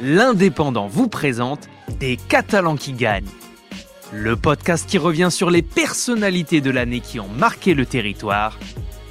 l'Indépendant vous présente Des Catalans qui gagnent. Le podcast qui revient sur les personnalités de l'année qui ont marqué le territoire.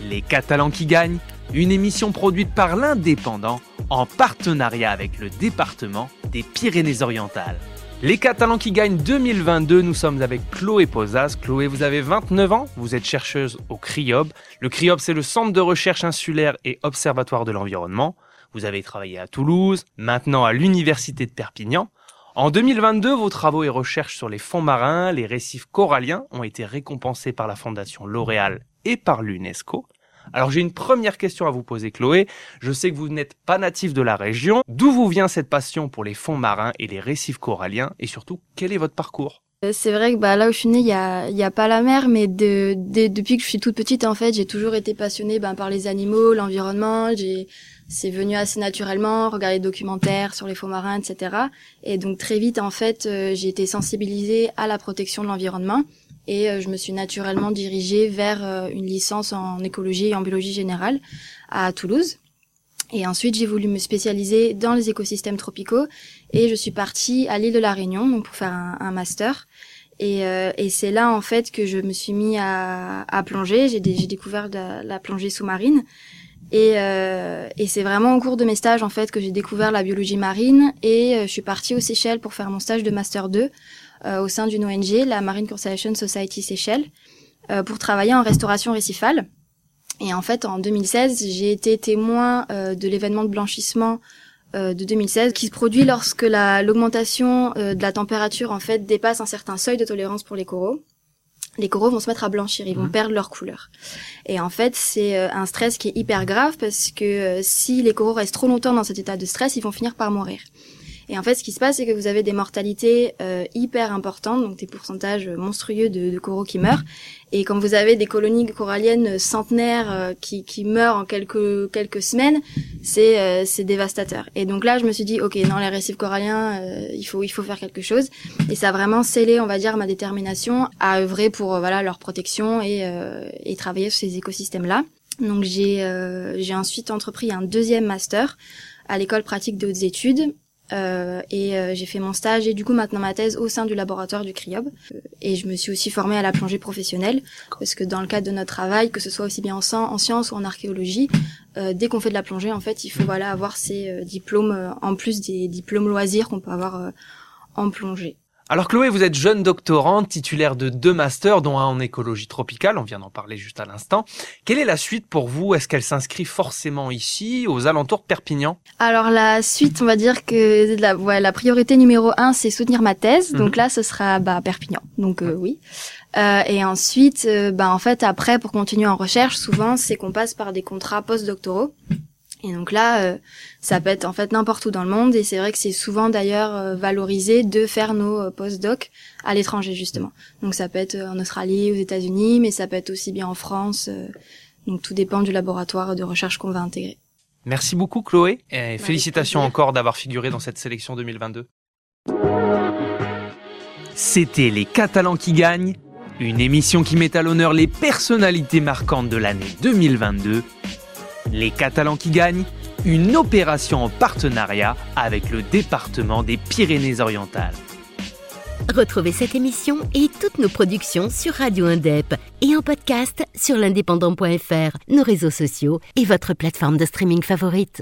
Les Catalans qui gagnent, une émission produite par l'Indépendant en partenariat avec le département des Pyrénées-Orientales. Les Catalans qui gagnent 2022, nous sommes avec Chloé Posas. Chloé, vous avez 29 ans, vous êtes chercheuse au CRIOB. Le CRIOB, c'est le Centre de recherche insulaire et observatoire de l'environnement. Vous avez travaillé à Toulouse, maintenant à l'Université de Perpignan. En 2022, vos travaux et recherches sur les fonds marins, les récifs coralliens ont été récompensés par la Fondation L'Oréal et par l'UNESCO. Alors j'ai une première question à vous poser Chloé. Je sais que vous n'êtes pas natif de la région. D'où vous vient cette passion pour les fonds marins et les récifs coralliens? Et surtout, quel est votre parcours? Euh, c'est vrai que bah, là où je suis née, il y a, y a pas la mer, mais de, depuis que je suis toute petite, en fait, j'ai toujours été passionnée ben, par les animaux, l'environnement. J'ai c'est venu assez naturellement, regarder des documentaires sur les faux marins, etc. Et donc très vite, en fait, euh, j'ai été sensibilisée à la protection de l'environnement et euh, je me suis naturellement dirigée vers euh, une licence en écologie et en biologie générale à Toulouse. Et ensuite, j'ai voulu me spécialiser dans les écosystèmes tropicaux et je suis partie à l'île de la Réunion pour faire un, master. Et, et c'est là en fait que je me suis mis à, à plonger. J'ai découvert la, la plongée sous-marine. Et, euh, et c'est vraiment au cours de mes stages en fait que j'ai découvert la biologie marine et euh, je suis partie aux Seychelles pour faire mon stage de master 2 euh, au sein d'une ONG, la Marine Conservation Society Seychelles, euh, pour travailler en restauration récifale. Et en fait, en 2016, j'ai été témoin euh, de l'événement de blanchissement de 2016 qui se produit lorsque l'augmentation de la température en fait dépasse un certain seuil de tolérance pour les coraux les coraux vont se mettre à blanchir, ils vont mhm. perdre leur couleur. Et en fait, c'est euh, un stress qui est hyper grave parce que euh, si les coraux restent trop longtemps dans cet état de stress, ils vont finir par mourir. Et en fait, ce qui se passe, c'est que vous avez des mortalités euh, hyper importantes, donc des pourcentages monstrueux de, de, coraux qui meurent. Et quand vous avez des colonies coralliennes centenaires euh, qui, qui, meurent en quelques quelques semaines, c'est euh, dévastateur. Et donc là, je me suis dit, ok, dans les récifs coralliens, il faut il faut faire quelque chose. Et ça a vraiment scellé, on va dire, ma détermination à œuvrer pour voilà leur protection et et travailler sur ces écosystèmes là. Donc j'ai j'ai ensuite entrepris un deuxième master à l'école pratique de hautes études euh, et euh, j'ai fait mon stage et du coup maintenant ma thèse au sein du laboratoire du CRIOB. Euh, et je me suis aussi formée à la plongée professionnelle parce que dans le cadre de notre travail, que ce soit aussi bien en, en sciences ou en archéologie, dès qu'on fait de la plongée, en fait, il faut voilà avoir ces diplômes en plus des diplômes loisirs qu'on peut avoir en plongée. Alors Chloé, vous êtes jeune doctorante, titulaire de deux masters, dont un en écologie tropicale, on vient d'en parler juste à l'instant. Quelle est la suite pour vous? Est-ce qu'elle s'inscrit forcément ici, aux alentours de Perpignan? Alors la suite, on va dire que la, ouais, la priorité numéro un, c'est soutenir ma thèse. Donc mhm. là, ce sera bah, Perpignan. Donc euh, oui. Euh, et ensuite, euh, bah, en fait, après, pour continuer en recherche, souvent, c'est qu'on passe par des contrats post-doctoraux. Et donc là, euh, ça peut être en fait n'importe où dans le monde, et c'est vrai que c'est souvent d'ailleurs euh, valorisé de faire nos euh, post-doc à l'étranger justement. Donc ça peut être en Australie, aux États-Unis, mais ça peut être aussi bien en France. donc tout dépend du laboratoire de recherche qu'on va intégrer. Merci beaucoup Chloé, et bah, félicitations encore d'avoir figuré dans cette sélection 2022. C'était Les Catalans qui gagnent, une émission qui met à l'honneur les personnalités marquantes de l'année 2022 les Catalans qui gagnent, une opération en partenariat avec le département des Pyrénées-Orientales. Retrouvez cette émission et toutes nos productions sur Radio Indep et en podcast sur l'indépendant.fr, nos réseaux sociaux et votre plateforme de streaming favorite.